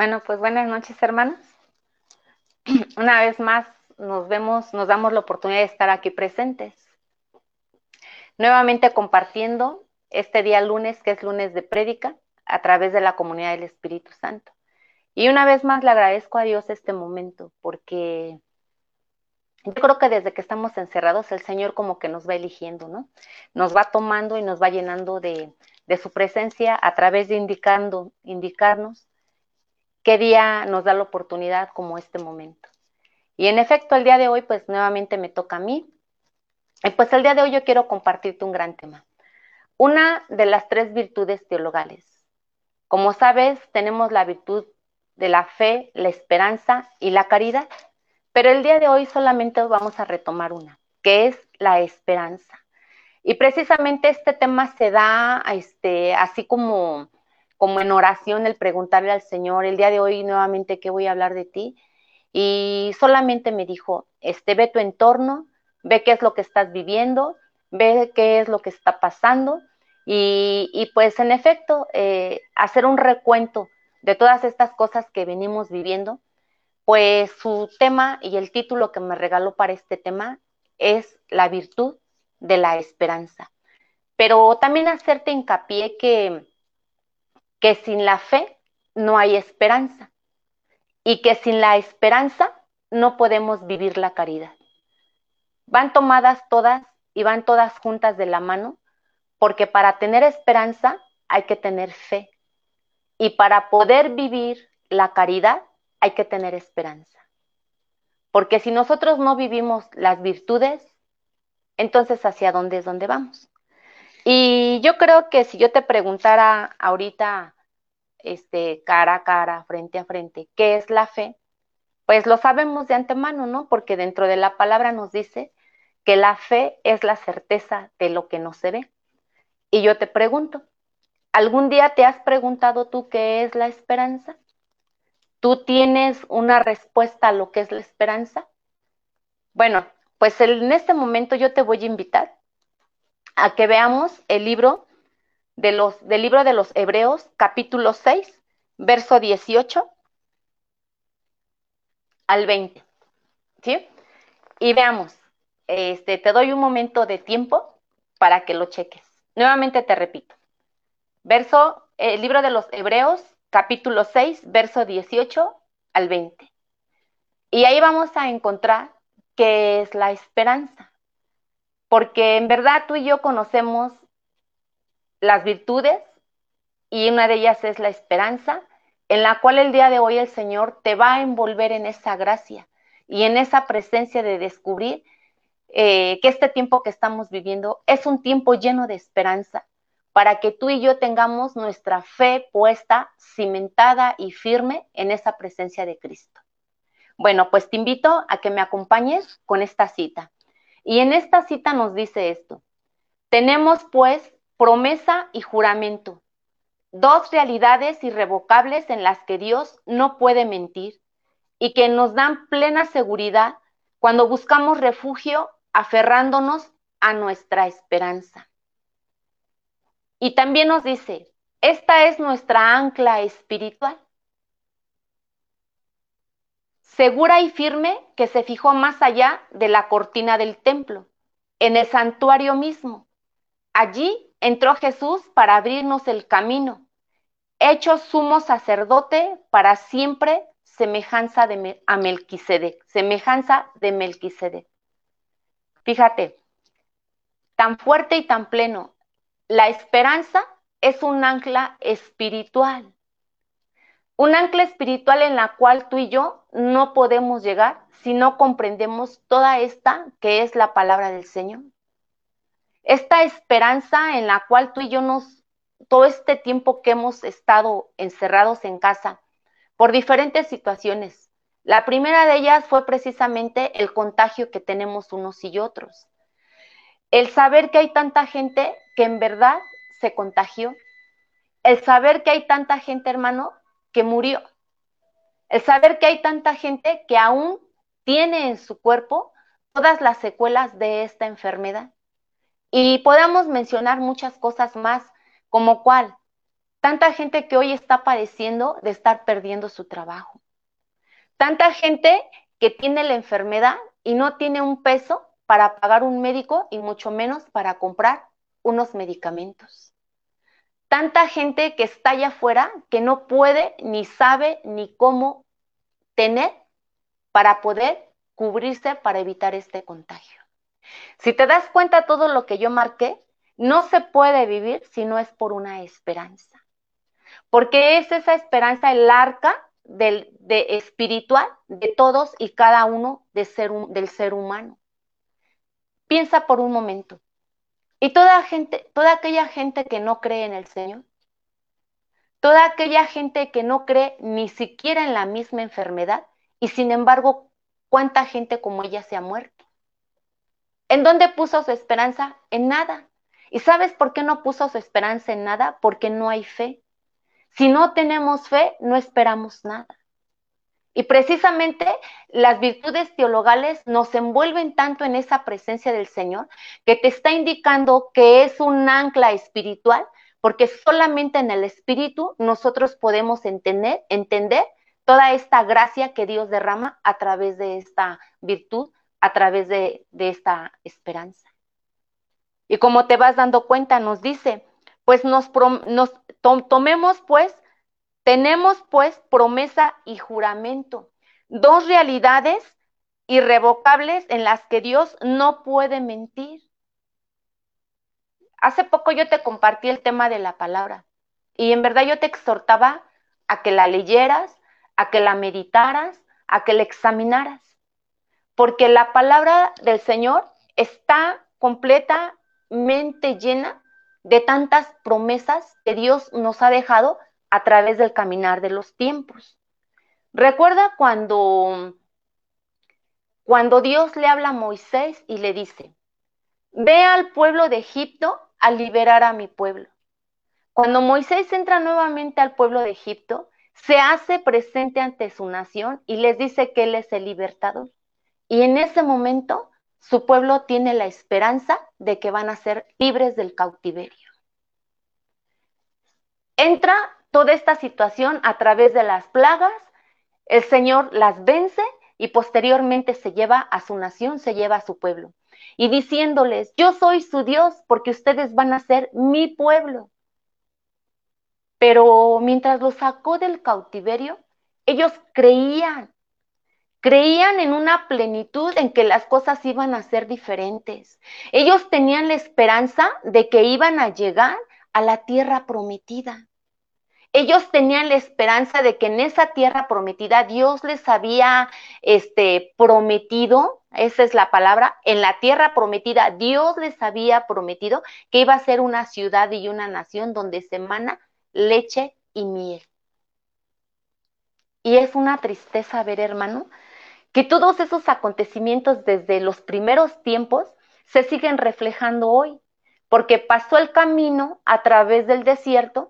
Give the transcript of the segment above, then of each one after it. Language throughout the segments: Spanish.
Bueno, pues buenas noches, hermanos. Una vez más nos vemos, nos damos la oportunidad de estar aquí presentes. Nuevamente compartiendo este día lunes, que es lunes de prédica, a través de la comunidad del Espíritu Santo. Y una vez más le agradezco a Dios este momento, porque yo creo que desde que estamos encerrados, el Señor como que nos va eligiendo, ¿no? Nos va tomando y nos va llenando de, de su presencia a través de indicando, indicarnos qué día nos da la oportunidad como este momento. Y en efecto, el día de hoy, pues nuevamente me toca a mí. Y pues el día de hoy yo quiero compartirte un gran tema. Una de las tres virtudes teologales. Como sabes, tenemos la virtud de la fe, la esperanza y la caridad. Pero el día de hoy solamente vamos a retomar una, que es la esperanza. Y precisamente este tema se da este, así como como en oración el preguntarle al Señor, el día de hoy nuevamente, ¿qué voy a hablar de ti? Y solamente me dijo, este, ve tu entorno, ve qué es lo que estás viviendo, ve qué es lo que está pasando y, pues en efecto, eh, hacer un recuento de todas estas cosas que venimos viviendo, pues su tema y el título que me regaló para este tema es la virtud de la esperanza. Pero también hacerte hincapié que que sin la fe no hay esperanza y que sin la esperanza no podemos vivir la caridad. Van tomadas todas y van todas juntas de la mano porque para tener esperanza hay que tener fe y para poder vivir la caridad hay que tener esperanza. Porque si nosotros no vivimos las virtudes, entonces hacia dónde es donde vamos. Y yo creo que si yo te preguntara ahorita, este, cara a cara, frente a frente, ¿qué es la fe? Pues lo sabemos de antemano, ¿no? Porque dentro de la palabra nos dice que la fe es la certeza de lo que no se ve. Y yo te pregunto, ¿algún día te has preguntado tú qué es la esperanza? ¿Tú tienes una respuesta a lo que es la esperanza? Bueno, pues en este momento yo te voy a invitar a que veamos el libro de los, del libro de los Hebreos, capítulo 6, verso 18 al 20. ¿Sí? Y veamos, este, te doy un momento de tiempo para que lo cheques. Nuevamente te repito. Verso, el libro de los Hebreos, capítulo 6, verso 18 al 20. Y ahí vamos a encontrar qué es la esperanza porque en verdad tú y yo conocemos las virtudes y una de ellas es la esperanza, en la cual el día de hoy el Señor te va a envolver en esa gracia y en esa presencia de descubrir eh, que este tiempo que estamos viviendo es un tiempo lleno de esperanza para que tú y yo tengamos nuestra fe puesta, cimentada y firme en esa presencia de Cristo. Bueno, pues te invito a que me acompañes con esta cita. Y en esta cita nos dice esto. Tenemos pues promesa y juramento, dos realidades irrevocables en las que Dios no puede mentir y que nos dan plena seguridad cuando buscamos refugio aferrándonos a nuestra esperanza. Y también nos dice, esta es nuestra ancla espiritual segura y firme que se fijó más allá de la cortina del templo, en el santuario mismo. Allí entró Jesús para abrirnos el camino, hecho sumo sacerdote para siempre, semejanza de Melquisedec, semejanza de Melquisedec. Fíjate, tan fuerte y tan pleno, la esperanza es un ancla espiritual. Un ancla espiritual en la cual tú y yo no podemos llegar si no comprendemos toda esta que es la palabra del Señor. Esta esperanza en la cual tú y yo nos, todo este tiempo que hemos estado encerrados en casa por diferentes situaciones. La primera de ellas fue precisamente el contagio que tenemos unos y otros. El saber que hay tanta gente que en verdad se contagió. El saber que hay tanta gente, hermano, que murió. El saber que hay tanta gente que aún tiene en su cuerpo todas las secuelas de esta enfermedad. Y podemos mencionar muchas cosas más, como cuál, Tanta gente que hoy está padeciendo de estar perdiendo su trabajo. Tanta gente que tiene la enfermedad y no tiene un peso para pagar un médico y mucho menos para comprar unos medicamentos. Tanta gente que está allá afuera que no puede ni sabe ni cómo tener para poder cubrirse para evitar este contagio. Si te das cuenta todo lo que yo marqué, no se puede vivir si no es por una esperanza. Porque es esa esperanza el arca del, de espiritual de todos y cada uno del ser humano. Piensa por un momento. Y toda gente, toda aquella gente que no cree en el Señor, toda aquella gente que no cree ni siquiera en la misma enfermedad, y sin embargo, ¿cuánta gente como ella se ha muerto? ¿En dónde puso su esperanza? En nada. ¿Y sabes por qué no puso su esperanza en nada? Porque no hay fe. Si no tenemos fe, no esperamos nada. Y precisamente las virtudes teologales nos envuelven tanto en esa presencia del Señor que te está indicando que es un ancla espiritual, porque solamente en el espíritu nosotros podemos entender, entender toda esta gracia que Dios derrama a través de esta virtud, a través de, esta esperanza. Y como te vas dando cuenta, nos dice, pues nos, nos tomemos pues tenemos pues promesa y juramento, dos realidades irrevocables en las que Dios no puede mentir. Hace poco yo te compartí el tema de la palabra y en verdad yo te exhortaba a que la leyeras, a que la meditaras, a que la examinaras, porque la palabra del Señor está completamente llena de tantas promesas que Dios nos ha dejado a través del caminar de los tiempos. Recuerda cuando, cuando Dios le habla a Moisés y le dice, ve al pueblo de Egipto a liberar a mi pueblo. Cuando Moisés entra nuevamente al pueblo de Egipto, se hace presente ante su nación y les dice que él es el libertador. Y en ese momento su pueblo tiene la esperanza de que van a ser libres del cautiverio. Entra toda esta situación a través de las plagas, el Señor las vence y posteriormente se lleva a su nación, se lleva a su pueblo. Y diciéndoles, yo soy su Dios porque ustedes van a ser mi pueblo. Pero mientras los sacó del cautiverio, ellos creían, creían en una plenitud en que las cosas iban a ser diferentes. Ellos tenían la esperanza de que iban a llegar a la tierra prometida. Ellos tenían la esperanza de que en esa tierra prometida Dios les había este, prometido, esa es la palabra, en la tierra prometida Dios les había prometido que iba a ser una ciudad y una nación donde se emana leche y miel. Y es una tristeza ver, hermano, que todos esos acontecimientos desde los primeros tiempos se siguen reflejando hoy, porque pasó el camino a través del desierto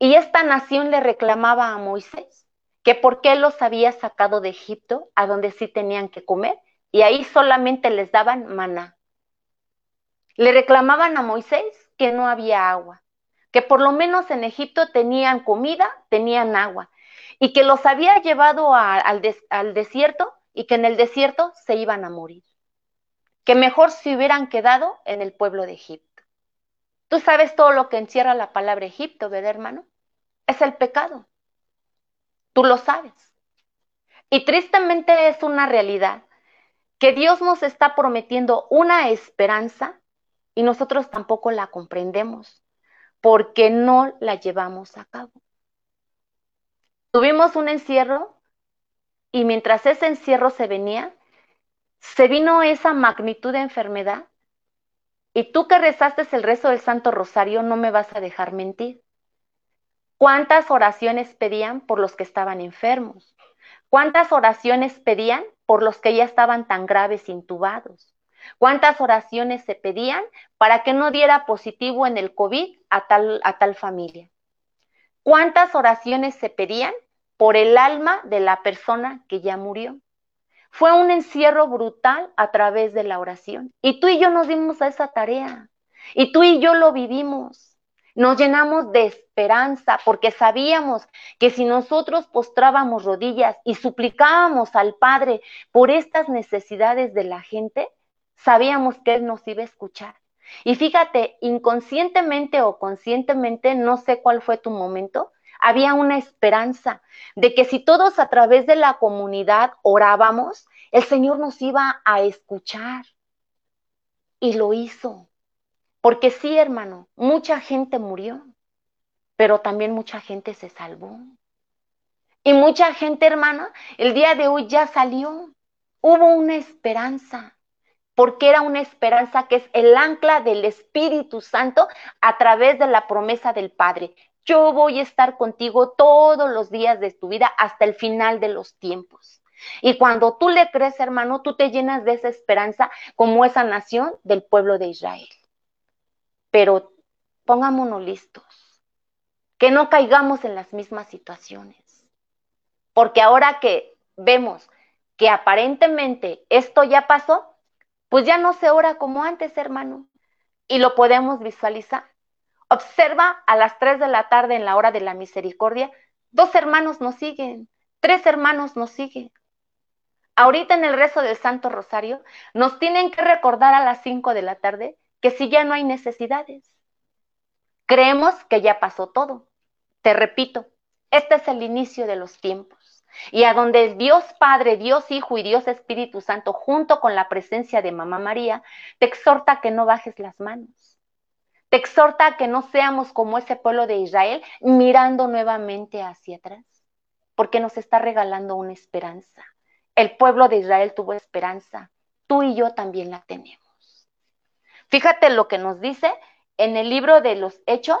y esta nación le reclamaba a Moisés que por qué los había sacado de Egipto, a donde sí tenían que comer, y ahí solamente les daban maná. Le reclamaban a Moisés que no había agua, que por lo menos en Egipto tenían comida, tenían agua, y que los había llevado al, al desierto y que en el desierto se iban a morir, que mejor se hubieran quedado en el pueblo de Egipto. Tú sabes todo lo que encierra la palabra Egipto, ¿verdad, hermano? Es el pecado. Tú lo sabes. Y tristemente es una realidad que Dios nos está prometiendo una esperanza y nosotros tampoco la comprendemos porque no la llevamos a cabo. Tuvimos un encierro y mientras ese encierro se venía, se vino esa magnitud de enfermedad y tú que rezaste el rezo del Santo Rosario, no me vas a dejar mentir. ¿Cuántas oraciones pedían por los que estaban enfermos? ¿Cuántas oraciones pedían por los que ya estaban tan graves intubados? ¿Cuántas oraciones se pedían para que no diera positivo en el COVID a tal, a tal familia? ¿Cuántas oraciones se pedían por el alma de la persona que ya murió? Fue un encierro brutal a través de la oración. Y tú y yo nos dimos a esa tarea. Y tú y yo lo vivimos. Nos llenamos de esperanza porque sabíamos que si nosotros postrábamos rodillas y suplicábamos al Padre por estas necesidades de la gente, sabíamos que Él nos iba a escuchar. Y fíjate, inconscientemente o conscientemente, no sé cuál fue tu momento, había una esperanza de que si todos a través de la comunidad orábamos, el Señor nos iba a escuchar. Y lo hizo. Porque sí, hermano, mucha gente murió, pero también mucha gente se salvó. Y mucha gente, hermana, el día de hoy ya salió. Hubo una esperanza, porque era una esperanza que es el ancla del Espíritu Santo a través de la promesa del Padre. Yo voy a estar contigo todos los días de tu vida hasta el final de los tiempos. Y cuando tú le crees, hermano, tú te llenas de esa esperanza como esa nación del pueblo de Israel pero pongámonos listos, que no caigamos en las mismas situaciones. Porque ahora que vemos que aparentemente esto ya pasó, pues ya no se ora como antes, hermano, y lo podemos visualizar. Observa a las 3 de la tarde en la hora de la misericordia, dos hermanos nos siguen, tres hermanos nos siguen. Ahorita en el rezo del Santo Rosario nos tienen que recordar a las 5 de la tarde que si ya no hay necesidades. Creemos que ya pasó todo. Te repito, este es el inicio de los tiempos. Y a donde Dios Padre, Dios Hijo y Dios Espíritu Santo, junto con la presencia de Mamá María, te exhorta que no bajes las manos. Te exhorta que no seamos como ese pueblo de Israel mirando nuevamente hacia atrás, porque nos está regalando una esperanza. El pueblo de Israel tuvo esperanza, tú y yo también la tenemos. Fíjate lo que nos dice en el libro de los Hechos,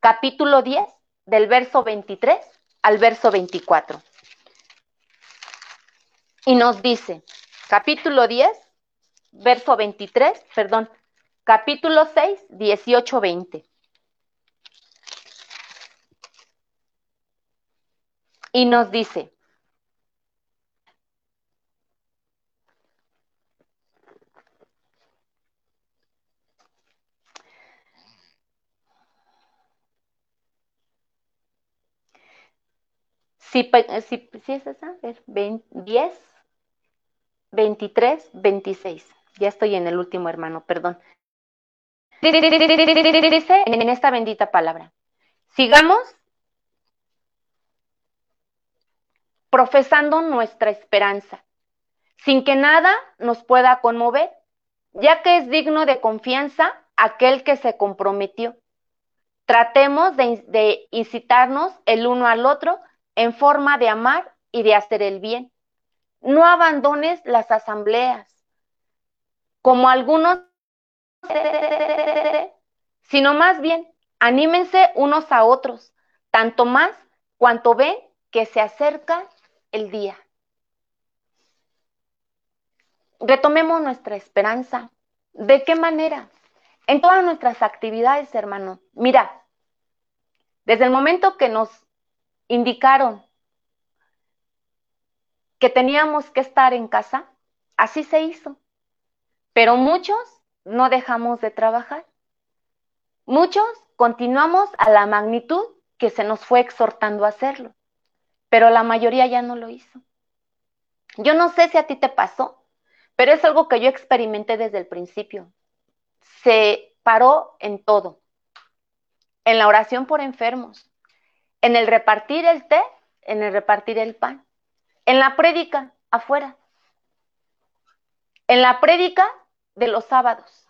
capítulo 10, del verso 23 al verso 24. Y nos dice, capítulo 10, verso 23, perdón, capítulo 6, 18, 20. Y nos dice, Si, si, es esa, ver, 10, 23, 26. Ya estoy en el último, hermano, perdón. Dice en esta bendita palabra, sigamos profesando nuestra esperanza, sin que nada nos pueda conmover, ya que es digno de confianza aquel que se comprometió. Tratemos de incitarnos el uno al otro en forma de amar y de hacer el bien. No abandones las asambleas, como algunos, sino más bien anímense unos a otros, tanto más cuanto ven que se acerca el día. Retomemos nuestra esperanza. ¿De qué manera? En todas nuestras actividades, hermano. Mira, desde el momento que nos indicaron que teníamos que estar en casa, así se hizo. Pero muchos no dejamos de trabajar. Muchos continuamos a la magnitud que se nos fue exhortando a hacerlo, pero la mayoría ya no lo hizo. Yo no sé si a ti te pasó, pero es algo que yo experimenté desde el principio. Se paró en todo, en la oración por enfermos, en el repartir el té, en el repartir el pan, en la prédica afuera, en la prédica de los sábados.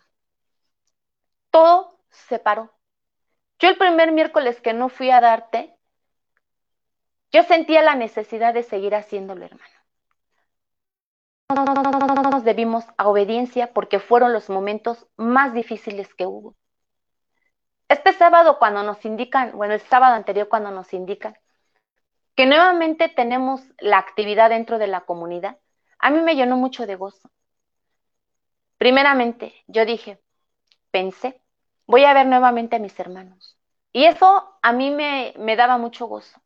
Todo se paró. Yo el primer miércoles que no fui a dar té, yo sentía la necesidad de seguir haciéndolo, hermano. Nos debimos a obediencia porque fueron los momentos más difíciles que hubo. Este sábado cuando nos indican, bueno, el sábado anterior cuando nos indican que nuevamente tenemos la actividad dentro de la comunidad, a mí me llenó mucho de gozo. Primeramente, yo dije, pensé, voy a ver nuevamente a mis hermanos. Y eso a mí me, me daba mucho gozo.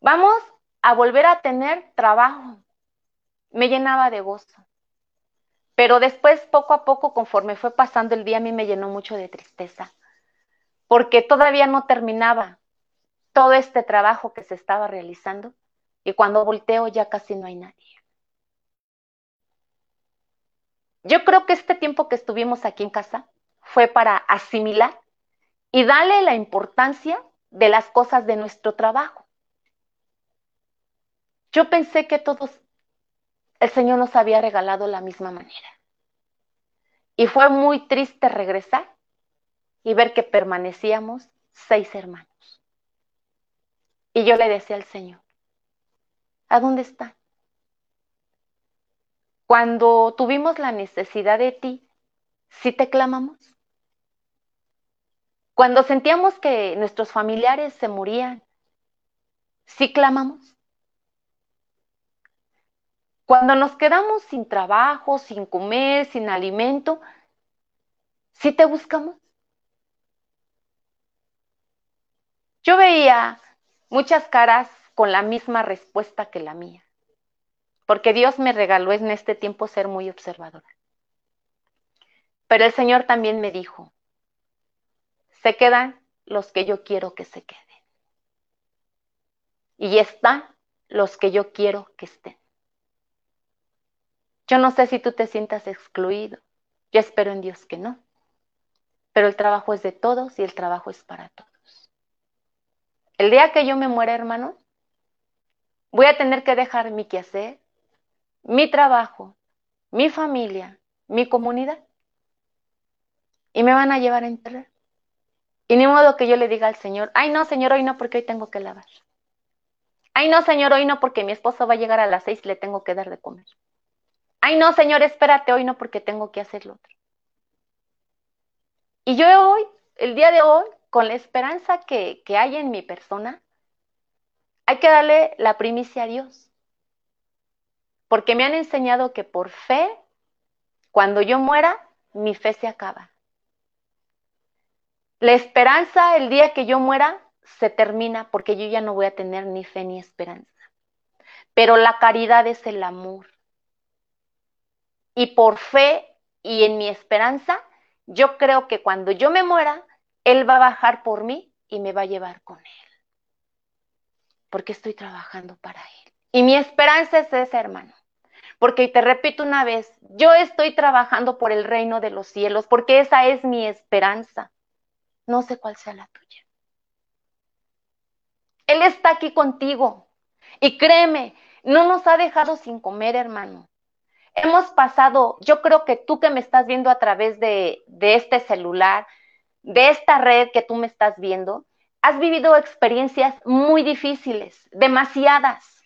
Vamos a volver a tener trabajo. Me llenaba de gozo. Pero después, poco a poco, conforme fue pasando el día, a mí me llenó mucho de tristeza, porque todavía no terminaba todo este trabajo que se estaba realizando y cuando volteo ya casi no hay nadie. Yo creo que este tiempo que estuvimos aquí en casa fue para asimilar y darle la importancia de las cosas de nuestro trabajo. Yo pensé que todos el Señor nos había regalado la misma manera. Y fue muy triste regresar y ver que permanecíamos seis hermanos. Y yo le decía al Señor, ¿a dónde están? Cuando tuvimos la necesidad de ti, ¿sí te clamamos? Cuando sentíamos que nuestros familiares se morían, ¿sí clamamos? Cuando nos quedamos sin trabajo, sin comer, sin alimento, ¿sí te buscamos? Yo veía muchas caras con la misma respuesta que la mía, porque Dios me regaló en este tiempo ser muy observadora. Pero el Señor también me dijo, se quedan los que yo quiero que se queden. Y están los que yo quiero que estén. Yo no sé si tú te sientas excluido. Yo espero en Dios que no. Pero el trabajo es de todos y el trabajo es para todos. El día que yo me muera, hermano, voy a tener que dejar mi quehacer, mi trabajo, mi familia, mi comunidad. Y me van a llevar a enterrar. Y ni modo que yo le diga al Señor, ay no, Señor, hoy no, porque hoy tengo que lavar. Ay no, Señor, hoy no, porque mi esposo va a llegar a las seis y le tengo que dar de comer. Ay, no, Señor, espérate hoy no porque tengo que hacer lo otro. Y yo hoy, el día de hoy, con la esperanza que, que hay en mi persona, hay que darle la primicia a Dios. Porque me han enseñado que por fe, cuando yo muera, mi fe se acaba. La esperanza, el día que yo muera, se termina porque yo ya no voy a tener ni fe ni esperanza. Pero la caridad es el amor y por fe y en mi esperanza, yo creo que cuando yo me muera, Él va a bajar por mí y me va a llevar con Él. Porque estoy trabajando para Él. Y mi esperanza es esa, hermano. Porque te repito una vez, yo estoy trabajando por el reino de los cielos, porque esa es mi esperanza. No sé cuál sea la tuya. Él está aquí contigo. Y créeme, no nos ha dejado sin comer, hermano hemos pasado, yo creo que tú que me estás viendo a través de, este celular, de esta red que tú me estás viendo, has vivido experiencias muy difíciles, demasiadas.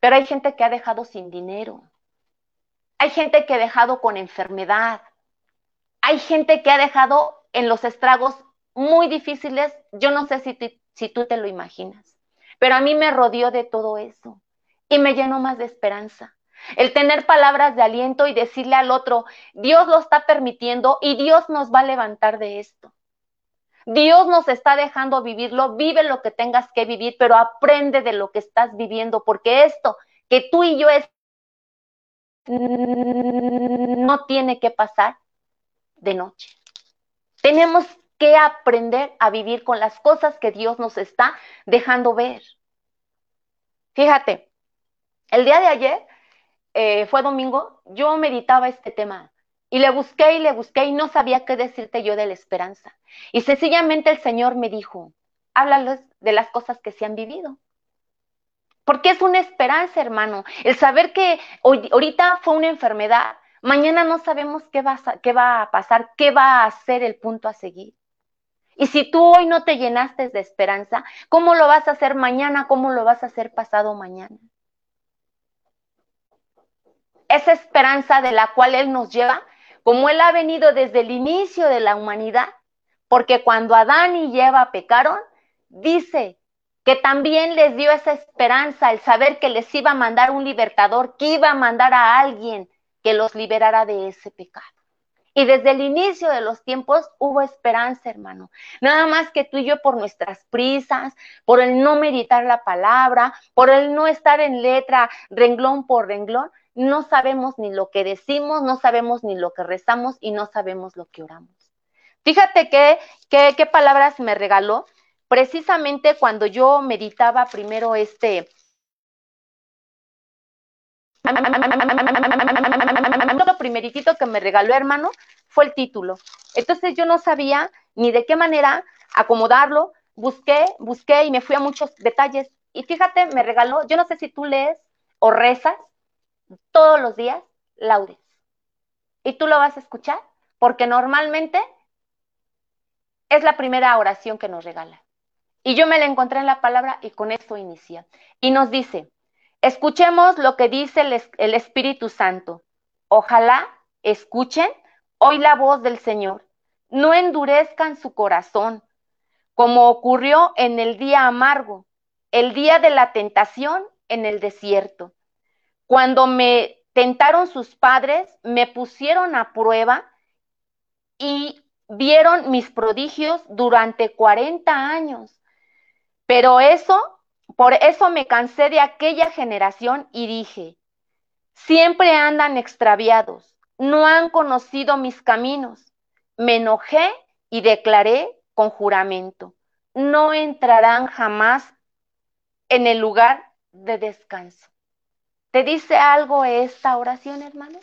Pero hay gente que ha dejado sin dinero. Hay gente que ha dejado con enfermedad. Hay gente que ha dejado en los estragos muy difíciles. Yo no sé si, tú te lo imaginas. Pero a mí me rodeó de todo eso y me llenó más de esperanza. El tener palabras de aliento y decirle al otro, Dios lo está permitiendo y Dios nos va a levantar de esto. Dios nos está dejando vivirlo, vive lo que tengas que vivir, pero aprende de lo que estás viviendo, porque esto que tú y yo es no tiene que pasar de noche. Tenemos que aprender a vivir con las cosas que Dios nos está dejando ver. Fíjate, el día de ayer eh, fue domingo, yo meditaba este tema y le busqué y le busqué y no sabía qué decirte yo de la esperanza. Y sencillamente el Señor me dijo, háblales de las cosas que se han vivido. Porque es una esperanza, hermano. El saber que hoy, ahorita fue una enfermedad, mañana no sabemos qué va, a, qué va a pasar, qué va a ser el punto a seguir. Y si tú hoy no te llenaste de esperanza, ¿cómo lo vas a hacer mañana? ¿Cómo lo vas a hacer pasado mañana? Esa esperanza de la cual Él nos lleva, como Él ha venido desde el inicio de la humanidad, porque cuando Adán y Eva pecaron, dice que también les dio esa esperanza, el saber que les iba a mandar un libertador, que iba a mandar a alguien que los liberara de ese pecado. Y desde el inicio de los tiempos hubo esperanza, hermano. Nada más que tú y yo por nuestras prisas, por el no meditar la palabra, por el no estar en letra renglón por renglón, no sabemos ni lo que decimos, no sabemos ni lo que rezamos y no sabemos lo que oramos. Fíjate que, qué palabras me regaló precisamente cuando yo meditaba primero este, lo primeritito que me regaló hermano fue el título. Entonces yo no sabía ni de qué manera acomodarlo, busqué, busqué y me fui a muchos detalles. Y fíjate, me regaló, yo no sé si tú lees o rezas todos los días laudes. Y tú lo vas a escuchar porque normalmente es la primera oración que nos regala. Y yo me la encontré en la palabra y con eso inicia. Y nos dice, Escuchemos lo que dice el, Espíritu Santo. Ojalá escuchen hoy la voz del Señor. No endurezcan su corazón, como ocurrió en el día amargo, el día de la tentación en el desierto. Cuando me tentaron sus padres, me pusieron a prueba y vieron mis prodigios durante 40 años. Pero eso por eso me cansé de aquella generación y dije, siempre andan extraviados, no han conocido mis caminos. Me enojé y declaré con juramento, no entrarán jamás en el lugar de descanso. ¿Te dice algo esta oración, hermano?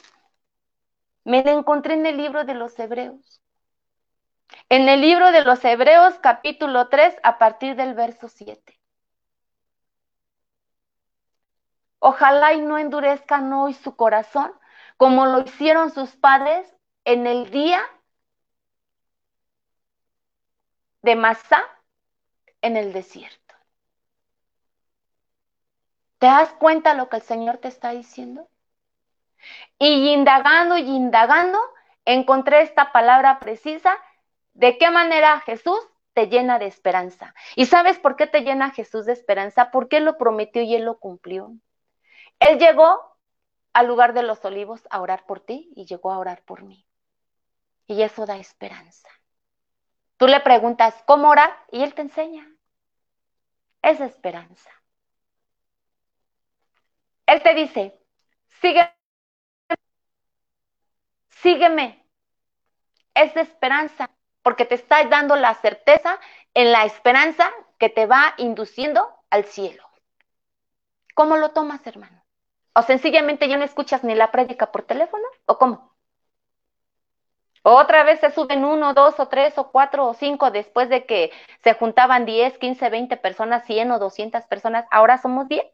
Me la encontré en el libro de los Hebreos. En el libro de los Hebreos capítulo 3 a partir del verso 7. Ojalá y no endurezcan hoy su corazón como lo hicieron sus padres en el día de Masá en el desierto. ¿Te das cuenta lo que el Señor te está diciendo? Y indagando y indagando, encontré esta palabra precisa de qué manera Jesús te llena de esperanza. ¿Y sabes por qué te llena Jesús de esperanza? Porque Él lo prometió y Él lo cumplió. Él llegó al lugar de los olivos a orar por ti y llegó a orar por mí. Y eso da esperanza. Tú le preguntas cómo orar y Él te enseña. Es esperanza. Él te dice, sígueme, sígueme. Es esperanza, porque te está dando la certeza en la esperanza que te va induciendo al cielo. ¿Cómo lo tomas, hermano? O sencillamente ya no escuchas ni la prédica por teléfono, ¿o cómo? Otra vez se suben uno, dos o tres o cuatro o cinco después de que se juntaban 10, 15, 20 personas, 100 o 200 personas. Ahora somos 10.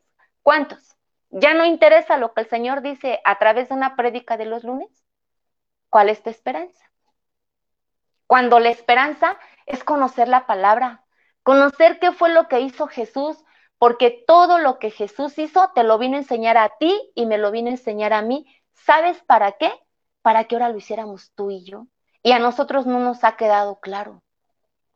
¿Cuántos? ¿Ya no interesa lo que el Señor dice a través de una prédica de los lunes? ¿Cuál es tu esperanza? Cuando la esperanza es conocer la palabra, conocer qué fue lo que hizo Jesús, porque todo lo que Jesús hizo te lo vino a enseñar a ti y me lo vino a enseñar a mí. ¿Sabes para qué? Para que ahora lo hiciéramos tú y yo. Y a nosotros no nos ha quedado claro.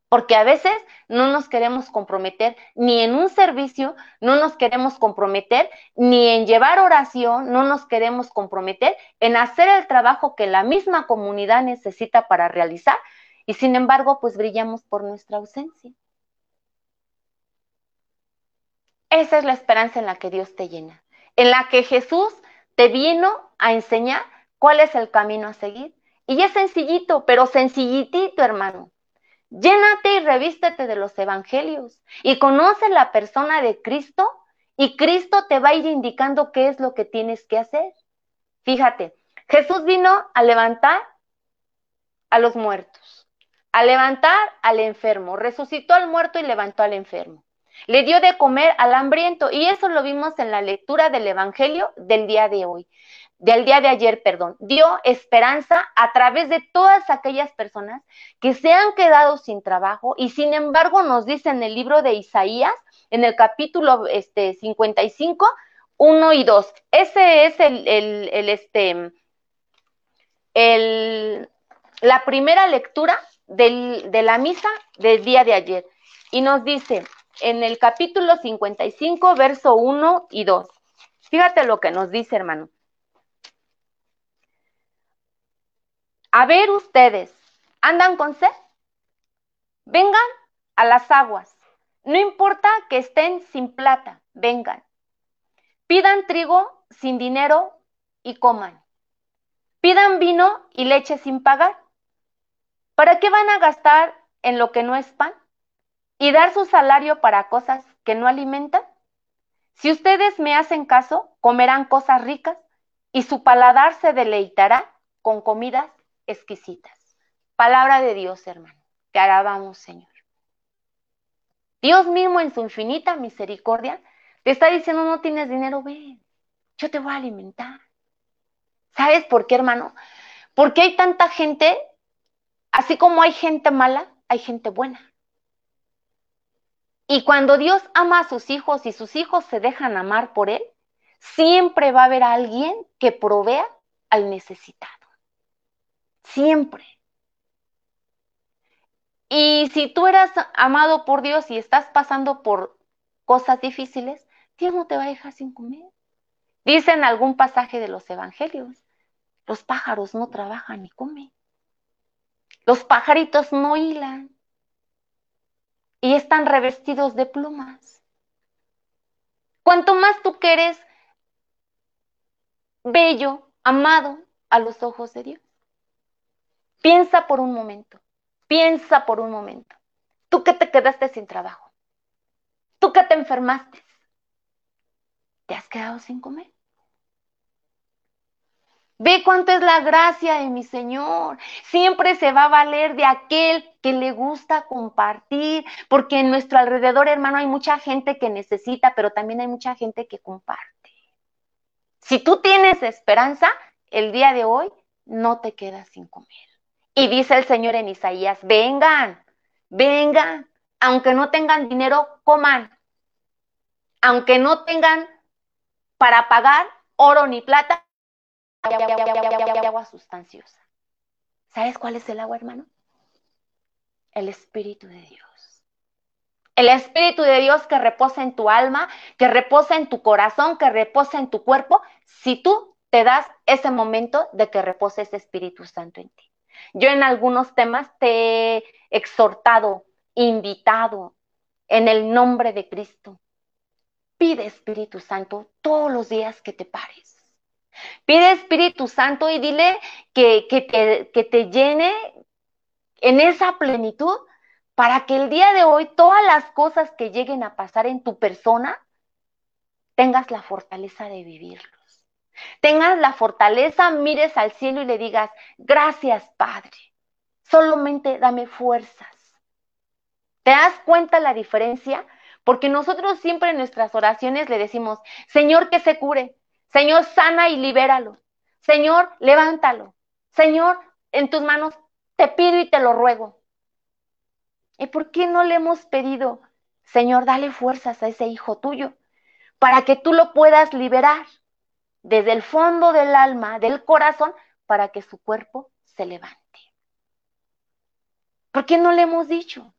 Porque a veces no nos queremos comprometer ni en un servicio, no nos queremos comprometer ni en llevar oración, no nos queremos comprometer en hacer el trabajo que la misma comunidad necesita para realizar. Y sin embargo, pues brillamos por nuestra ausencia. Esa es la esperanza en la que Dios te llena, en la que Jesús te vino a enseñar cuál es el camino a seguir. Y es sencillito, pero sencillitito, hermano. Llénate y revístete de los evangelios y conoce la persona de Cristo y Cristo te va a ir indicando qué es lo que tienes que hacer. Fíjate, Jesús vino a levantar a los muertos, a levantar al enfermo, resucitó al muerto y levantó al enfermo. Le dio de comer al hambriento y eso lo vimos en la lectura del Evangelio del día de hoy, del día de ayer, perdón. Dio esperanza a través de todas aquellas personas que se han quedado sin trabajo y sin embargo nos dice en el libro de Isaías, en el capítulo este, 55, 1 y 2. Ese es el, el, este, el, la primera lectura del, de la misa del día de ayer. Y nos dice, en el capítulo 55, verso 1 y 2. Fíjate lo que nos dice, hermano. A ver ustedes, ¿andan con sed? Vengan a las aguas. No importa que estén sin plata, vengan. Pidan trigo sin dinero y coman. Pidan vino y leche sin pagar. ¿Para qué van a gastar en lo que no es pan? ¿Y dar su salario para cosas que no alimentan? Si ustedes me hacen caso, comerán cosas ricas y su paladar se deleitará con comidas exquisitas. Palabra de Dios, hermano. Te alabamos, Señor. Dios mismo en su infinita misericordia te está diciendo, no tienes dinero, ven, yo te voy a alimentar. ¿Sabes por qué, hermano? Porque hay tanta gente, así como hay gente mala, hay gente buena. Y cuando Dios ama a sus hijos y sus hijos se dejan amar por Él, siempre va a haber alguien que provea al necesitado. Siempre. Y si tú eras amado por Dios y estás pasando por cosas difíciles, Dios no te va a dejar sin comer. Dice en algún pasaje de los evangelios, los pájaros no trabajan ni comen. Los pajaritos no hilan y están revestidos de plumas. Cuanto más tú quieres bello, amado a los ojos de Dios. Piensa por un momento, piensa por un momento. Tú que te quedaste sin trabajo, tú que te enfermaste, ¿te has quedado sin comer? Ve cuánto es la gracia de mi Señor. Siempre se va a valer de aquel que le gusta compartir, porque en nuestro alrededor, hermano, hay mucha gente que necesita, pero también hay mucha gente que comparte. Si tú tienes esperanza, el día de hoy no te quedas sin comer. Y dice el Señor en Isaías, vengan, vengan, aunque no tengan dinero, coman. Aunque no tengan para pagar oro ni plata, agua sustanciosa. ¿Sabes cuál es el agua, hermano? El Espíritu de Dios. El Espíritu de Dios que reposa en tu alma, que reposa en tu corazón, que reposa en tu cuerpo, si tú te das ese momento de que repose ese Espíritu Santo en ti. Yo en algunos temas te he exhortado, invitado en el nombre de Cristo. Pide Espíritu Santo todos los días que te pares. Pide Espíritu Santo y dile que, te llene en esa plenitud para que el día de hoy todas las cosas que lleguen a pasar en tu persona tengas la fortaleza de vivirlos. Tengas la fortaleza, mires al cielo y le digas, gracias Padre, solamente dame fuerzas. ¿Te das cuenta la diferencia? Porque nosotros siempre en nuestras oraciones le decimos, Señor, que se cure, Señor, sana y libéralo, Señor, levántalo, Señor, en tus manos te pido y te lo ruego. ¿Y por qué no le hemos pedido, Señor, dale fuerzas a ese hijo tuyo para que tú lo puedas liberar desde el fondo del alma, del corazón, para que su cuerpo se levante? ¿Por qué no le hemos dicho?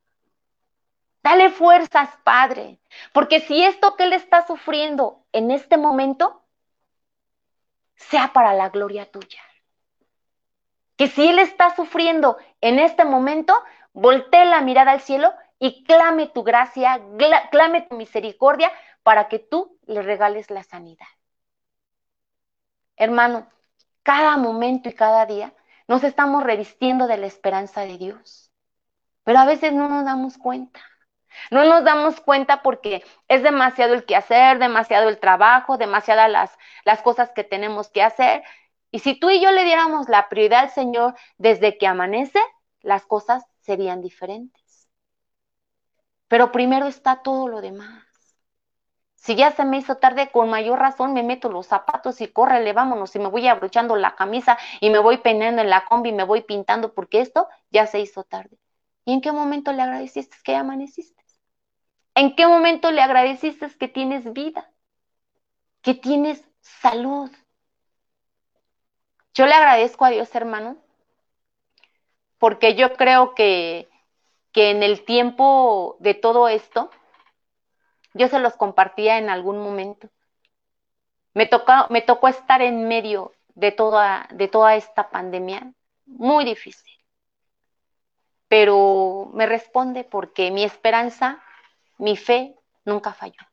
Dale fuerzas, Padre, porque si esto que él está sufriendo en este momento sea para la gloria tuya. Que si él está sufriendo en este momento, voltee la mirada al cielo y clame tu gracia, clame tu misericordia para que tú le regales la sanidad. Hermano, cada momento y cada día nos estamos revistiendo de la esperanza de Dios, pero a veces no nos damos cuenta. No nos damos cuenta porque es demasiado el que hacer, demasiado el trabajo, demasiadas las, las cosas que tenemos que hacer. Y si tú y yo le diéramos la prioridad al Señor desde que amanece, las cosas serían diferentes. Pero primero está todo lo demás. Si ya se me hizo tarde, con mayor razón me meto los zapatos y córrele, vámonos, y me voy abrochando la camisa y me voy peinando en la combi y me voy pintando porque esto ya se hizo tarde. ¿Y en qué momento le agradeciste que amaneciste? ¿En qué momento le agradeciste que tienes vida? Que tienes salud. Yo le agradezco a Dios, hermano, porque yo creo que, en el tiempo de todo esto, yo se los compartía en algún momento. Me tocó, me tocó estar en medio de toda, de toda esta pandemia. muy difícil. Pero me responde porque mi esperanza, mi fe nunca falló.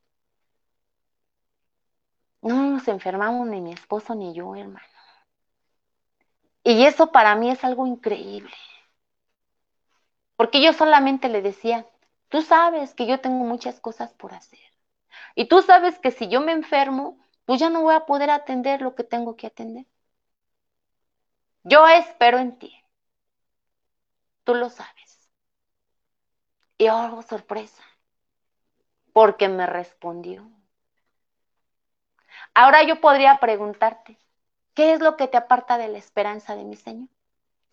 No nos enfermamos ni mi esposo ni yo, hermano. Y eso para mí es algo increíble. Porque yo solamente le decía, tú sabes que yo tengo muchas cosas por hacer. Y tú sabes que si yo me enfermo, pues ya no voy a poder atender lo que tengo que atender. Yo espero en ti. Tú lo sabes. Y oh, sorpresa, porque me respondió. Ahora yo podría preguntarte, ¿qué es lo que te aparta de la esperanza de mi Señor?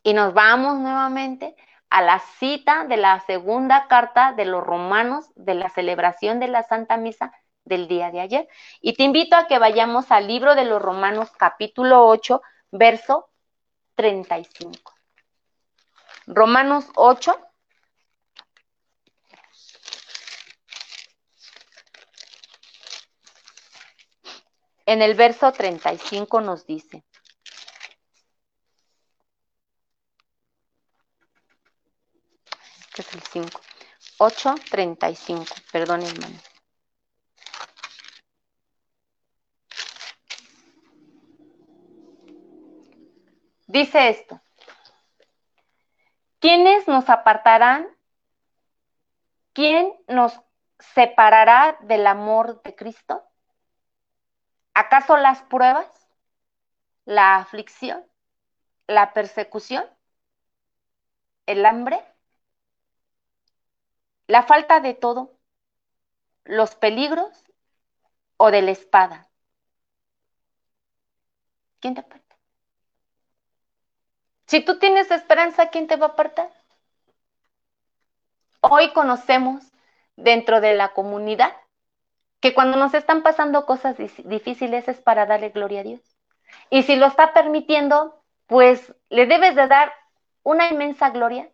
Y nos vamos nuevamente a la cita de la segunda carta de los romanos de la celebración de la Santa Misa del día de ayer. Y te invito a que vayamos al libro de los romanos capítulo 8, verso 35. Romanos 8, En el verso 35 nos dice, este es el 5, 8, 35, perdón hermano. Dice esto, ¿quiénes nos apartarán? ¿Quién nos separará del amor de Cristo? ¿Acaso las pruebas, la aflicción, la persecución, el hambre, la falta de todo, los peligros o de la espada? ¿Quién te aparta? Si tú tienes esperanza, ¿quién te va a apartar? Hoy conocemos dentro de la comunidad que cuando nos están pasando cosas difíciles es para darle gloria a Dios. Y si lo está permitiendo, pues le debes de dar una inmensa gloria,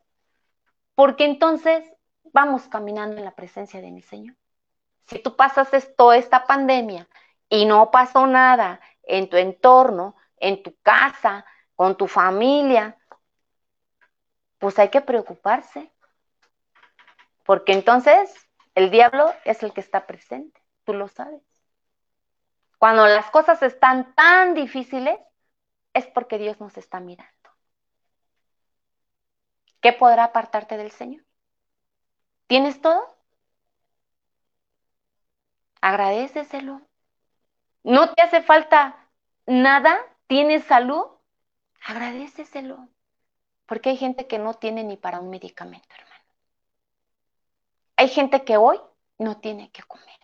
porque entonces vamos caminando en la presencia de mi Señor. Si tú pasas esto, esta pandemia y no pasó nada en tu entorno, en tu casa, con tu familia, pues hay que preocuparse, porque entonces el diablo es el que está presente tú lo sabes. Cuando las cosas están tan difíciles, es porque Dios nos está mirando. ¿Qué podrá apartarte del Señor? ¿Tienes todo? Agradeceselo. ¿No te hace falta nada? ¿Tienes salud? Agradeceselo. Porque hay gente que no tiene ni para un medicamento, hermano. Hay gente que hoy no tiene que comer.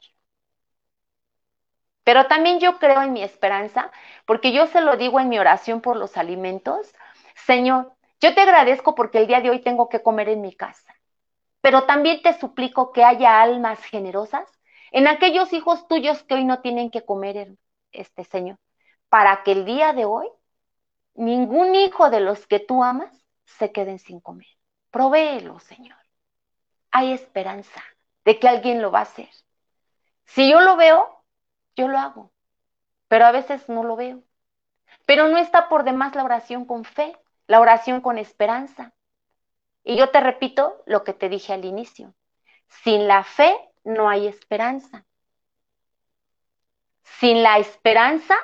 Pero también yo creo en mi esperanza, porque yo se lo digo en mi oración por los alimentos. Señor, yo te agradezco porque el día de hoy tengo que comer en mi casa. Pero también te suplico que haya almas generosas en aquellos hijos tuyos que hoy no tienen que comer, este Señor, para que el día de hoy ningún hijo de los que tú amas se queden sin comer. Provéelo, Señor. Hay esperanza de que alguien lo va a hacer. Si yo lo veo, yo lo hago, pero a veces no lo veo. Pero no está por demás la oración con fe, la oración con esperanza. Y yo te repito lo que te dije al inicio. Sin la fe no hay esperanza. Sin la esperanza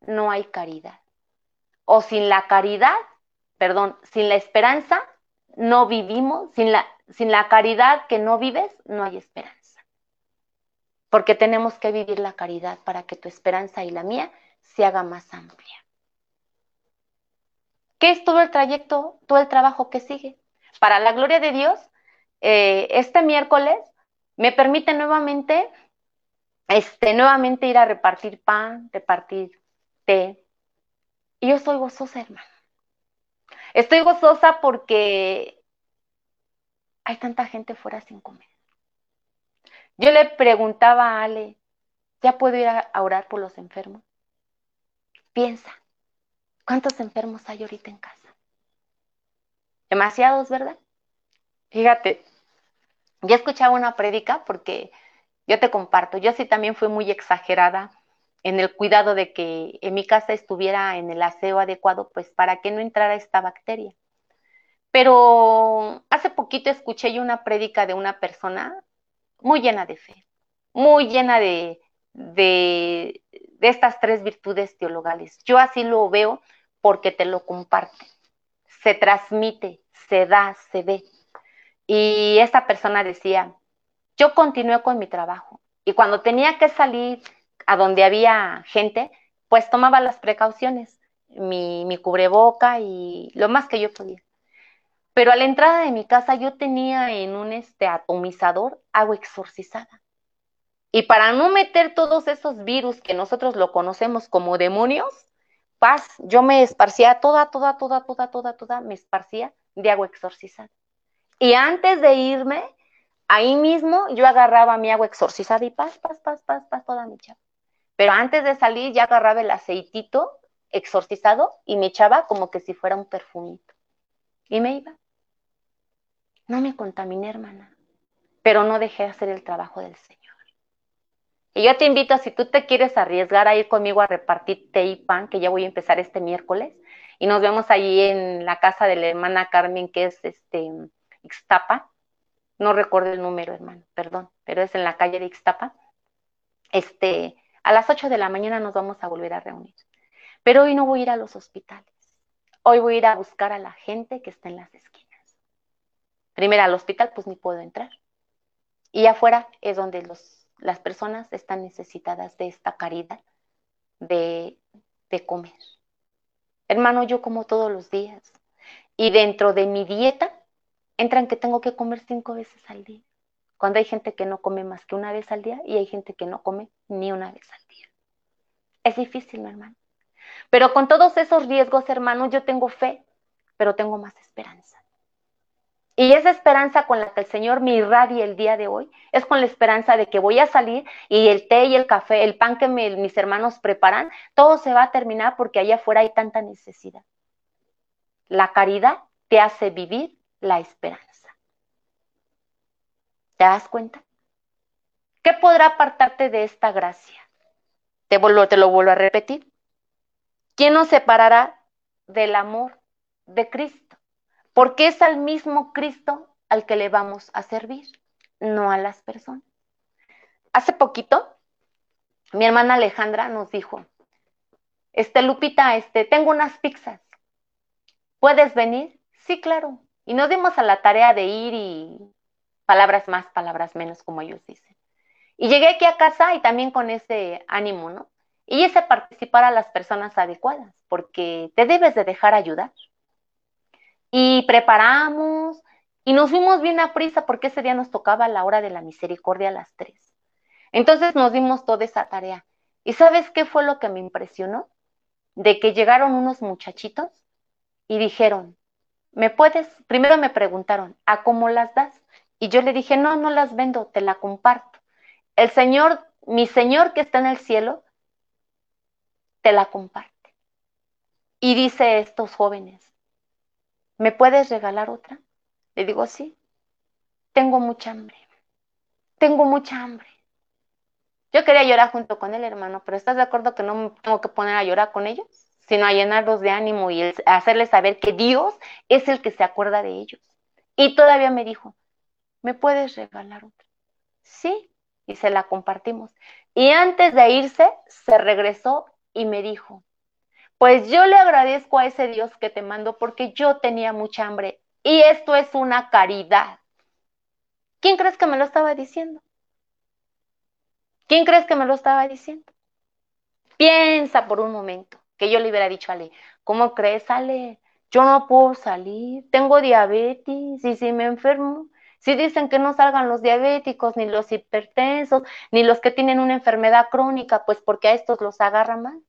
no hay caridad. O sin la caridad, perdón, sin la esperanza no vivimos, sin la, sin la caridad que no vives, no hay esperanza porque tenemos que vivir la caridad para que tu esperanza y la mía se haga más amplia. ¿Qué es todo el trayecto, todo el trabajo que sigue? Para la gloria de Dios, eh, este miércoles me permite nuevamente, este, nuevamente ir a repartir pan, repartir té. Y yo estoy gozosa, hermano. Estoy gozosa porque hay tanta gente fuera sin comer. Yo le preguntaba a Ale, ¿ya puedo ir a orar por los enfermos? Piensa, ¿cuántos enfermos hay ahorita en casa? Demasiados, ¿verdad? Fíjate, ya escuchaba una prédica porque yo te comparto, yo sí también fui muy exagerada en el cuidado de que en mi casa estuviera en el aseo adecuado, pues para que no entrara esta bacteria. Pero hace poquito escuché yo una prédica de una persona muy llena de fe, muy llena de, de, estas tres virtudes teologales. Yo así lo veo porque te lo comparte, se transmite, se da, se ve. Y esta persona decía, yo continué con mi trabajo y cuando tenía que salir a donde había gente, pues tomaba las precauciones, mi, mi cubreboca y lo más que yo podía. Pero a la entrada de mi casa yo tenía en un este atomizador agua exorcizada. Y para no meter todos esos virus que nosotros lo conocemos como demonios, paz, yo me esparcía toda, toda, toda, toda, toda, toda, me esparcía de agua exorcizada. Y antes de irme, ahí mismo yo agarraba mi agua exorcizada y paz, paz, paz, paz, paz, toda mi chava. Pero antes de salir ya agarraba el aceitito exorcizado y me echaba como que si fuera un perfumito. Y me iba. No me contaminé, hermana, pero no dejé de hacer el trabajo del Señor. Y yo te invito, si tú te quieres arriesgar a ir conmigo a repartir té y pan, que ya voy a empezar este miércoles, y nos vemos allí en la casa de la hermana Carmen, que es este Ixtapa. No recuerdo el número, hermano, perdón, pero es en la calle de Ixtapa. Este, a las 8 de la mañana nos vamos a volver a reunir. Pero hoy no voy a ir a los hospitales. Hoy voy a ir a buscar a la gente que está en las esquinas. Primero al hospital, pues ni puedo entrar. Y afuera es donde las personas están necesitadas de esta caridad, de, de comer. Hermano, yo como todos los días. Y dentro de mi dieta entran que tengo que comer cinco veces al día. Cuando hay gente que no come más que una vez al día y hay gente que no come ni una vez al día. Es difícil, hermano. Pero con todos esos riesgos, hermano, yo tengo fe, pero tengo más esperanza. Y esa esperanza con la que el Señor me irradia el día de hoy es con la esperanza de que voy a salir y el té y el café, el pan que mis hermanos preparan, todo se va a terminar porque allá afuera hay tanta necesidad. La caridad te hace vivir la esperanza. ¿Te das cuenta? ¿Qué podrá apartarte de esta gracia? Te, te lo vuelvo a repetir. ¿Quién nos separará del amor de Cristo? Porque es al mismo Cristo al que le vamos a servir, no a las personas. Hace poquito, mi hermana Alejandra nos dijo, este Lupita, este, tengo unas pizzas. ¿Puedes venir? Sí, claro. Y nos dimos a la tarea de ir y palabras más, palabras menos, como ellos dicen. Y llegué aquí a casa y también con ese ánimo, ¿no? Y ese participar a las personas adecuadas, porque te debes de dejar ayudar. Y preparamos y nos fuimos bien a prisa porque ese día nos tocaba la hora de la misericordia a las tres. Entonces nos dimos toda esa tarea. ¿Y sabes qué fue lo que me impresionó? De que llegaron unos muchachitos y dijeron, ¿me puedes? Primero me preguntaron, ¿a cómo las das? Y yo le dije, no, no las vendo, te la comparto. El Señor, mi Señor que está en el cielo, te la comparte. Y dice estos jóvenes, ¿me puedes regalar otra? Le digo, sí, tengo mucha hambre, tengo mucha hambre. Yo quería llorar junto con él, hermano, pero ¿estás de acuerdo que no me tengo que poner a llorar con ellos? Sino a llenarlos de ánimo y hacerles saber que Dios es el que se acuerda de ellos. Y todavía me dijo, ¿me puedes regalar otra? Sí, y se la compartimos. Y antes de irse, se regresó y me dijo, pues yo le agradezco a ese Dios que te mando porque yo tenía mucha hambre y esto es una caridad. ¿Quién crees que me lo estaba diciendo? ¿Quién crees que me lo estaba diciendo? Piensa por un momento que yo le hubiera dicho a Ale, ¿cómo crees, Ale? Yo no puedo salir, tengo diabetes y si me enfermo, si dicen que no salgan los diabéticos, ni los hipertensos, ni los que tienen una enfermedad crónica, pues porque a estos los agarra mal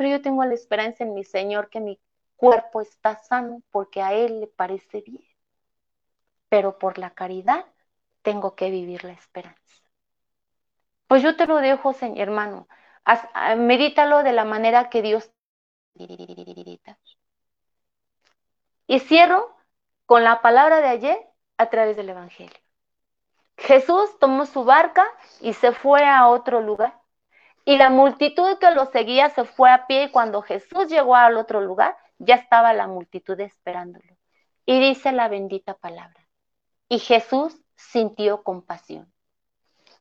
pero yo tengo la esperanza en mi Señor que mi cuerpo está sano porque a Él le parece bien. Pero por la caridad tengo que vivir la esperanza. Pues yo te lo dejo, señor hermano. Ah, medítalo de la manera que Dios y cierro con la palabra de ayer a través del Evangelio. Jesús tomó su barca y se fue a otro lugar. Y la multitud que lo seguía se fue a pie y cuando Jesús llegó al otro lugar, ya estaba la multitud esperándolo. Y dice la bendita palabra. Y Jesús sintió compasión.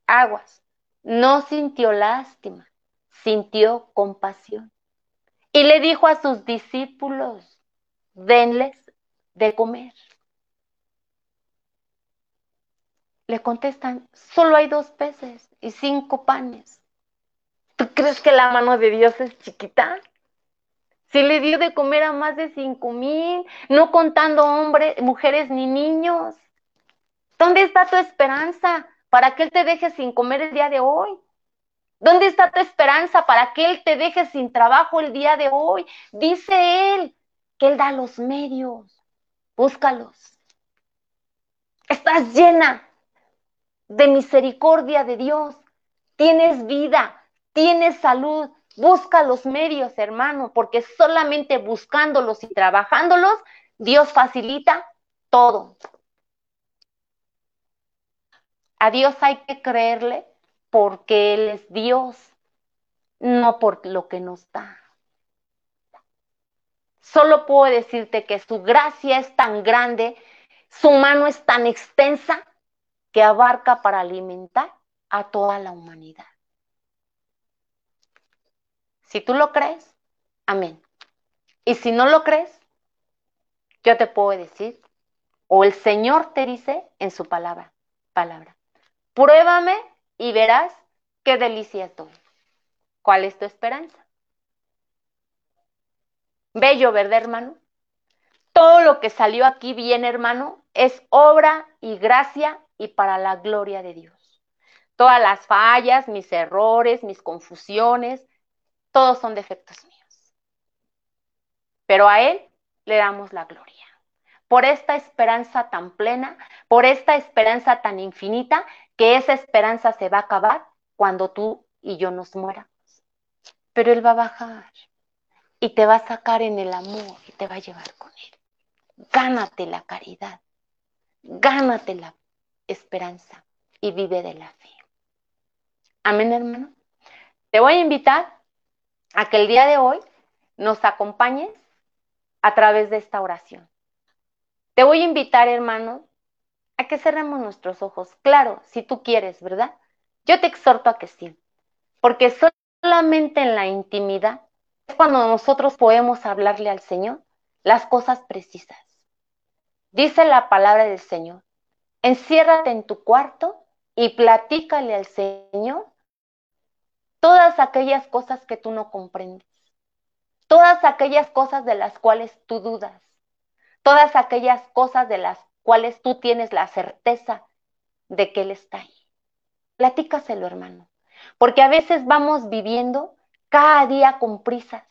Aguas, no sintió lástima, sintió compasión. Y le dijo a sus discípulos, denles de comer. Le contestan, solo hay dos peces y cinco panes. ¿Tú crees que la mano de Dios es chiquita? Si le dio de comer a más de cinco mil, no contando hombres, mujeres ni niños. ¿Dónde está tu esperanza para que Él te deje sin comer el día de hoy? ¿Dónde está tu esperanza para que Él te deje sin trabajo el día de hoy? Dice Él que Él da los medios. Búscalos. Estás llena de misericordia de Dios. Tienes vida, tienes salud. Busca los medios, hermano, porque solamente buscándolos y trabajándolos, Dios facilita todo. A Dios hay que creerle porque Él es Dios, no por lo que nos da. Solo puedo decirte que su gracia es tan grande, su mano es tan extensa que abarca para alimentar a toda la humanidad. Si tú lo crees, amén. Y si no lo crees, yo te puedo decir, o el Señor te dice en su palabra, palabra, pruébame y verás qué delicia. ¿Cuál es tu esperanza? Bello, ¿verdad, hermano? Todo lo que salió aquí bien, hermano, es obra y gracia y para la gloria de Dios. Todas las fallas, mis errores, mis confusiones, todos son defectos míos. Pero a Él le damos la gloria. Por esta esperanza tan plena, por esta esperanza tan infinita, que esa esperanza se va a acabar cuando tú y yo nos muéramos. Pero Él va a bajar y te va a sacar en el amor y te va a llevar con Él. Gánate la caridad, gánate la esperanza y vive de la fe. Amén, hermano. Te voy a invitar a que el día de hoy nos acompañes a través de esta oración. Te voy a invitar, hermano, a que cerremos nuestros ojos. Claro, si tú quieres, ¿verdad? Yo te exhorto a que sí, porque solamente en la intimidad es cuando nosotros podemos hablarle al Señor las cosas precisas. Dice la palabra del Señor, enciérrate en tu cuarto y platícale al Señor todas aquellas cosas que tú no comprendes, todas aquellas cosas de las cuales tú dudas, todas aquellas cosas de las cuales tú tienes la certeza de que Él está ahí. Platícaselo, hermano, porque a veces vamos viviendo cada día con prisas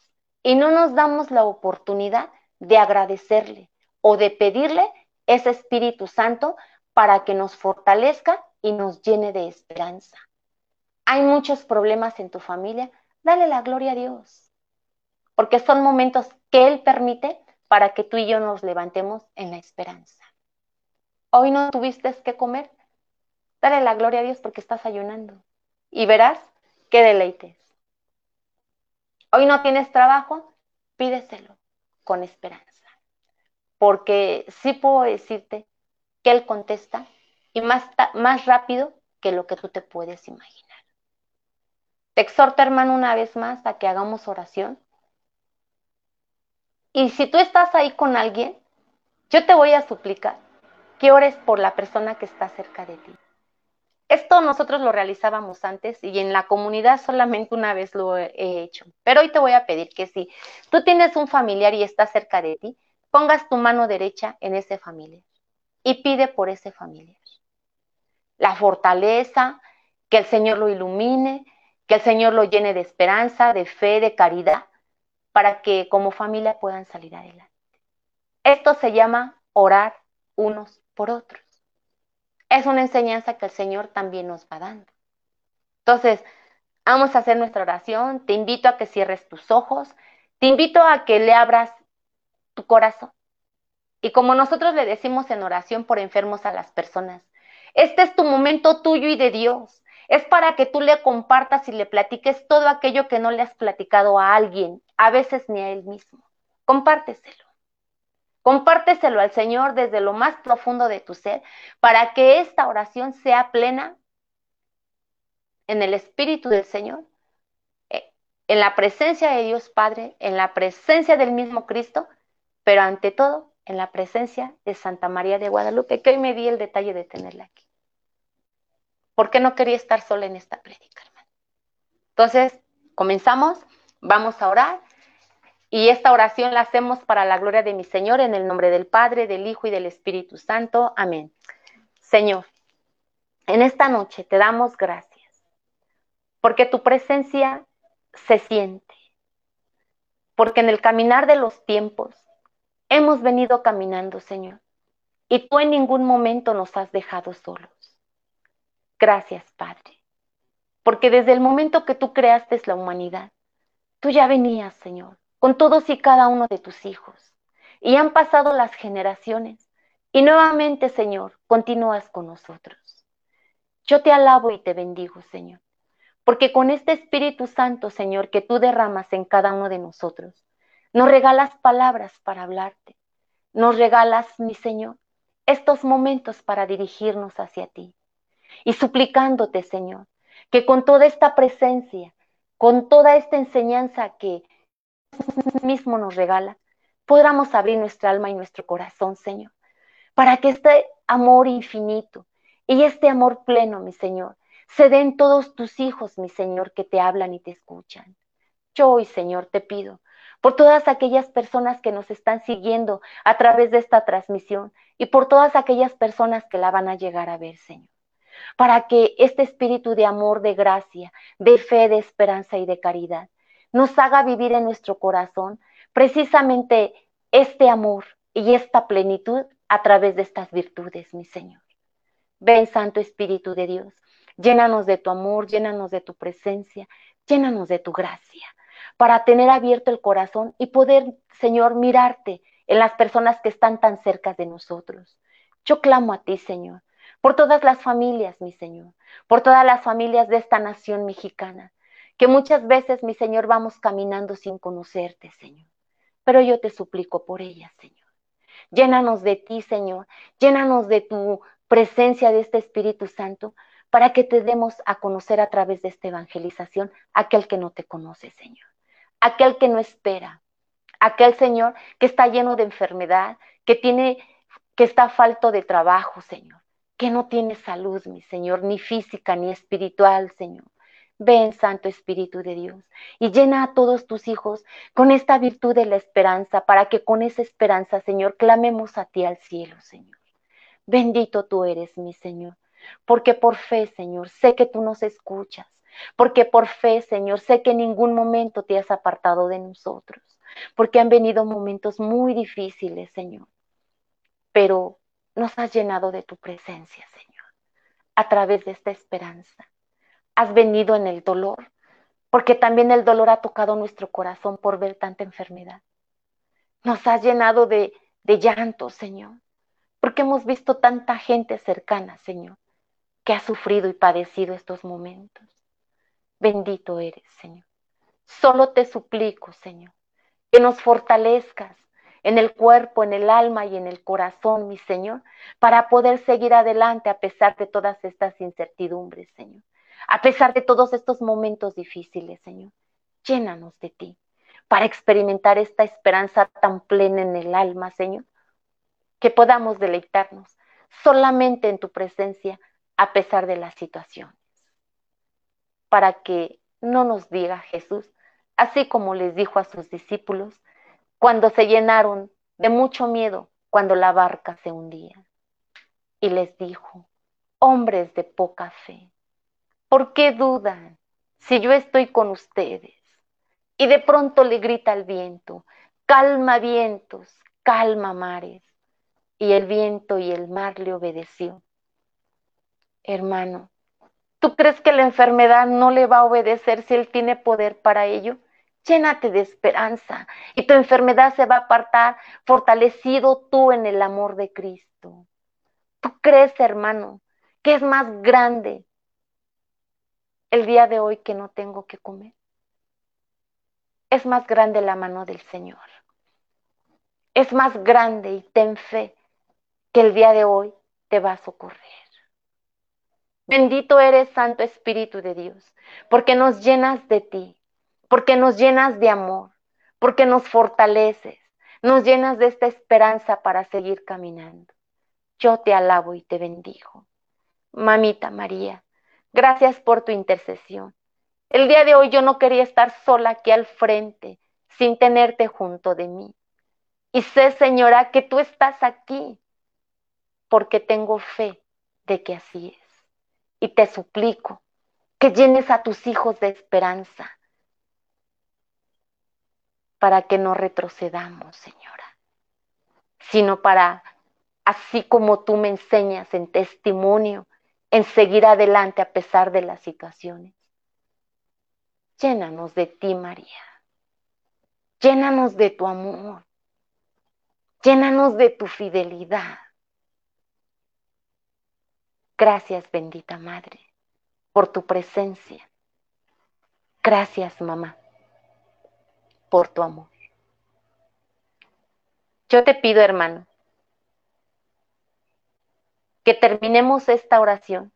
y no nos damos la oportunidad de agradecerle o de pedirle ese Espíritu Santo para que nos fortalezca y nos llene de esperanza. Hay muchos problemas en tu familia, dale la gloria a Dios, porque son momentos que Él permite para que tú y yo nos levantemos en la esperanza. Hoy no tuviste que comer, dale la gloria a Dios porque estás ayunando y verás qué deleites. Hoy no tienes trabajo, pídeselo con esperanza, porque sí puedo decirte que Él contesta y más, más rápido que lo que tú te puedes imaginar. Te exhorto, hermano, una vez más a que hagamos oración. Y si tú estás ahí con alguien, yo te voy a suplicar que ores por la persona que está cerca de ti. Esto nosotros lo realizábamos antes y en la comunidad solamente una vez lo he hecho. Pero hoy te voy a pedir que si tú tienes un familiar y está cerca de ti, pongas tu mano derecha en ese familiar y pide por ese familiar. La fortaleza, que el Señor lo ilumine, que el Señor lo llene de esperanza, de fe, de caridad, para que como familia puedan salir adelante. Esto se llama orar unos por otros. Es una enseñanza que el Señor también nos va dando. Entonces, vamos a hacer nuestra oración. Te invito a que cierres tus ojos. Te invito a que le abras tu corazón. Y como nosotros le decimos en oración por enfermos a las personas, este es tu momento tuyo y de Dios. Es para que tú le compartas y le platiques todo aquello que no le has platicado a alguien, a veces ni a él mismo. Compárteselo. Compárteselo al Señor desde lo más profundo de tu ser para que esta oración sea plena en el Espíritu del Señor, eh, en la presencia de Dios Padre, en la presencia del mismo Cristo, pero ante todo en la presencia de Santa María de Guadalupe, que hoy me di el detalle de tenerla aquí. Porque no quería estar sola en esta prédica, hermano. Entonces, comenzamos, vamos a orar. Y esta oración la hacemos para la gloria de mi Señor, en el nombre del Padre, del Hijo y del Espíritu Santo. Amén. Señor, en esta noche te damos gracias, porque tu presencia se siente, porque en el caminar de los tiempos Hemos venido caminando, Señor, y tú en ningún momento nos has dejado solos. Gracias, Padre, porque desde el momento que tú creaste la humanidad, tú ya venías, Señor, con todos y cada uno de tus hijos, y han pasado las generaciones, y nuevamente, Señor, continúas con nosotros. Yo te alabo y te bendigo, Señor, porque con este Espíritu Santo, Señor, que tú derramas en cada uno de nosotros, nos regalas palabras para hablarte. Nos regalas, mi Señor, estos momentos para dirigirnos hacia ti. Y suplicándote, Señor, que con toda esta presencia, con toda esta enseñanza que mismo nos regala, podamos abrir nuestra alma y nuestro corazón, Señor, para que este amor infinito y este amor pleno, mi Señor, se den todos tus hijos, mi Señor, que te hablan y te escuchan. Yo hoy, Señor, te pido por todas aquellas personas que nos están siguiendo a través de esta transmisión y por todas aquellas personas que la van a llegar a ver, Señor. Para que este espíritu de amor, de gracia, de fe, de esperanza y de caridad nos haga vivir en nuestro corazón precisamente este amor y esta plenitud a través de estas virtudes, mi Señor. Ven, Santo Espíritu de Dios, llénanos de tu amor, llénanos de tu presencia, llénanos de tu gracia para tener abierto el corazón y poder, Señor, mirarte en las personas que están tan cerca de nosotros. Yo clamo a ti, Señor, por todas las familias, mi Señor, por todas las familias de esta nación mexicana, que muchas veces, mi Señor, vamos caminando sin conocerte, Señor. Pero yo te suplico por ellas, Señor. Llénanos de ti, Señor. Llénanos de tu presencia de este Espíritu Santo para que te demos a conocer a través de esta evangelización aquel que no te conoce, Señor aquel que no espera, aquel Señor que está lleno de enfermedad, que tiene, que está falto de trabajo, Señor, que no tiene salud, mi Señor, ni física ni espiritual, Señor. Ven, Santo Espíritu de Dios, y llena a todos tus hijos con esta virtud de la esperanza, para que con esa esperanza, Señor, clamemos a ti al cielo, Señor. Bendito tú eres, mi Señor, porque por fe, Señor, sé que tú nos escuchas porque por fe, Señor, sé que en ningún momento te has apartado de nosotros, porque han venido momentos muy difíciles, Señor, pero nos has llenado de tu presencia, Señor, a través de esta esperanza. Has venido en el dolor, porque también el dolor ha tocado nuestro corazón por ver tanta enfermedad. Nos has llenado de, de llanto, Señor, porque hemos visto tanta gente cercana, Señor, que ha sufrido y padecido estos momentos. Bendito eres, Señor. Solo te suplico, Señor, que nos fortalezcas en el cuerpo, en el alma y en el corazón, mi Señor, para poder seguir adelante a pesar de todas estas incertidumbres, Señor. A pesar de todos estos momentos difíciles, Señor. Llénanos de ti para experimentar esta esperanza tan plena en el alma, Señor, que podamos deleitarnos solamente en tu presencia a pesar de la situación para que no nos diga Jesús, así como les dijo a sus discípulos cuando se llenaron de mucho miedo cuando la barca se hundía. Y les dijo, hombres de poca fe, ¿por qué dudan si yo estoy con ustedes? Y de pronto le grita al viento, calma vientos, calma mares. Y el viento y el mar le obedeció. Hermano, ¿Tú crees que la enfermedad no le va a obedecer si Él tiene poder para ello? Llénate de esperanza y tu enfermedad se va a apartar fortalecido tú en el amor de Cristo. ¿Tú crees, hermano, que es más grande el día de hoy que no tengo que comer? Es más grande la mano del Señor. es más grande y ten fe que el día de hoy te va a socorrer. Bendito eres, Santo Espíritu de Dios, porque nos llenas de ti, porque nos llenas de amor, porque nos fortaleces, nos llenas de esta esperanza para seguir caminando. Yo te alabo y te bendigo. Mamita María, gracias por tu intercesión. El día de hoy yo no quería estar sola aquí al frente, sin tenerte junto de mí. Y sé, Señora, que tú estás aquí, porque tengo fe de que así es. Y te suplico que llenes a tus hijos de esperanza para que no retrocedamos, Señora, sino para, así como tú me enseñas en testimonio, en seguir adelante a pesar de las situaciones. Llénanos de ti, María. Llénanos de tu amor. Llénanos de tu fidelidad. Gracias, bendita Madre, por tu presencia. Gracias, mamá, por tu amor. Yo te pido, hermano, que terminemos esta oración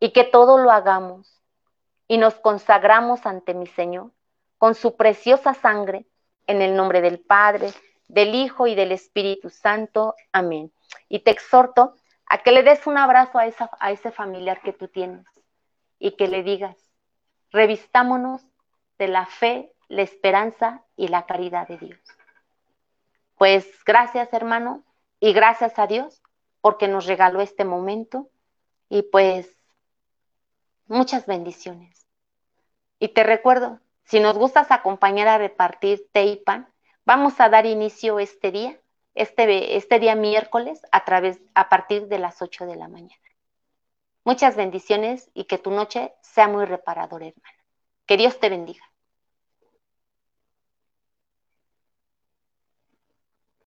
y que todo lo hagamos y nos consagramos ante mi Señor con su preciosa sangre en el nombre del Padre, del Hijo y del Espíritu Santo. Amén. Y te exhorto a que le des un abrazo a, esa, a ese familiar que tú tienes y que le digas, revistámonos de la fe, la esperanza y la caridad de Dios. Pues gracias hermano y gracias a Dios porque nos regaló este momento y pues muchas bendiciones. Y te recuerdo, si nos gustas acompañar a repartir té y pan, vamos a dar inicio este día, este, este día miércoles, a, través, a partir de las 8 de la mañana. Muchas bendiciones y que tu noche sea muy reparadora, hermana. Que Dios te bendiga.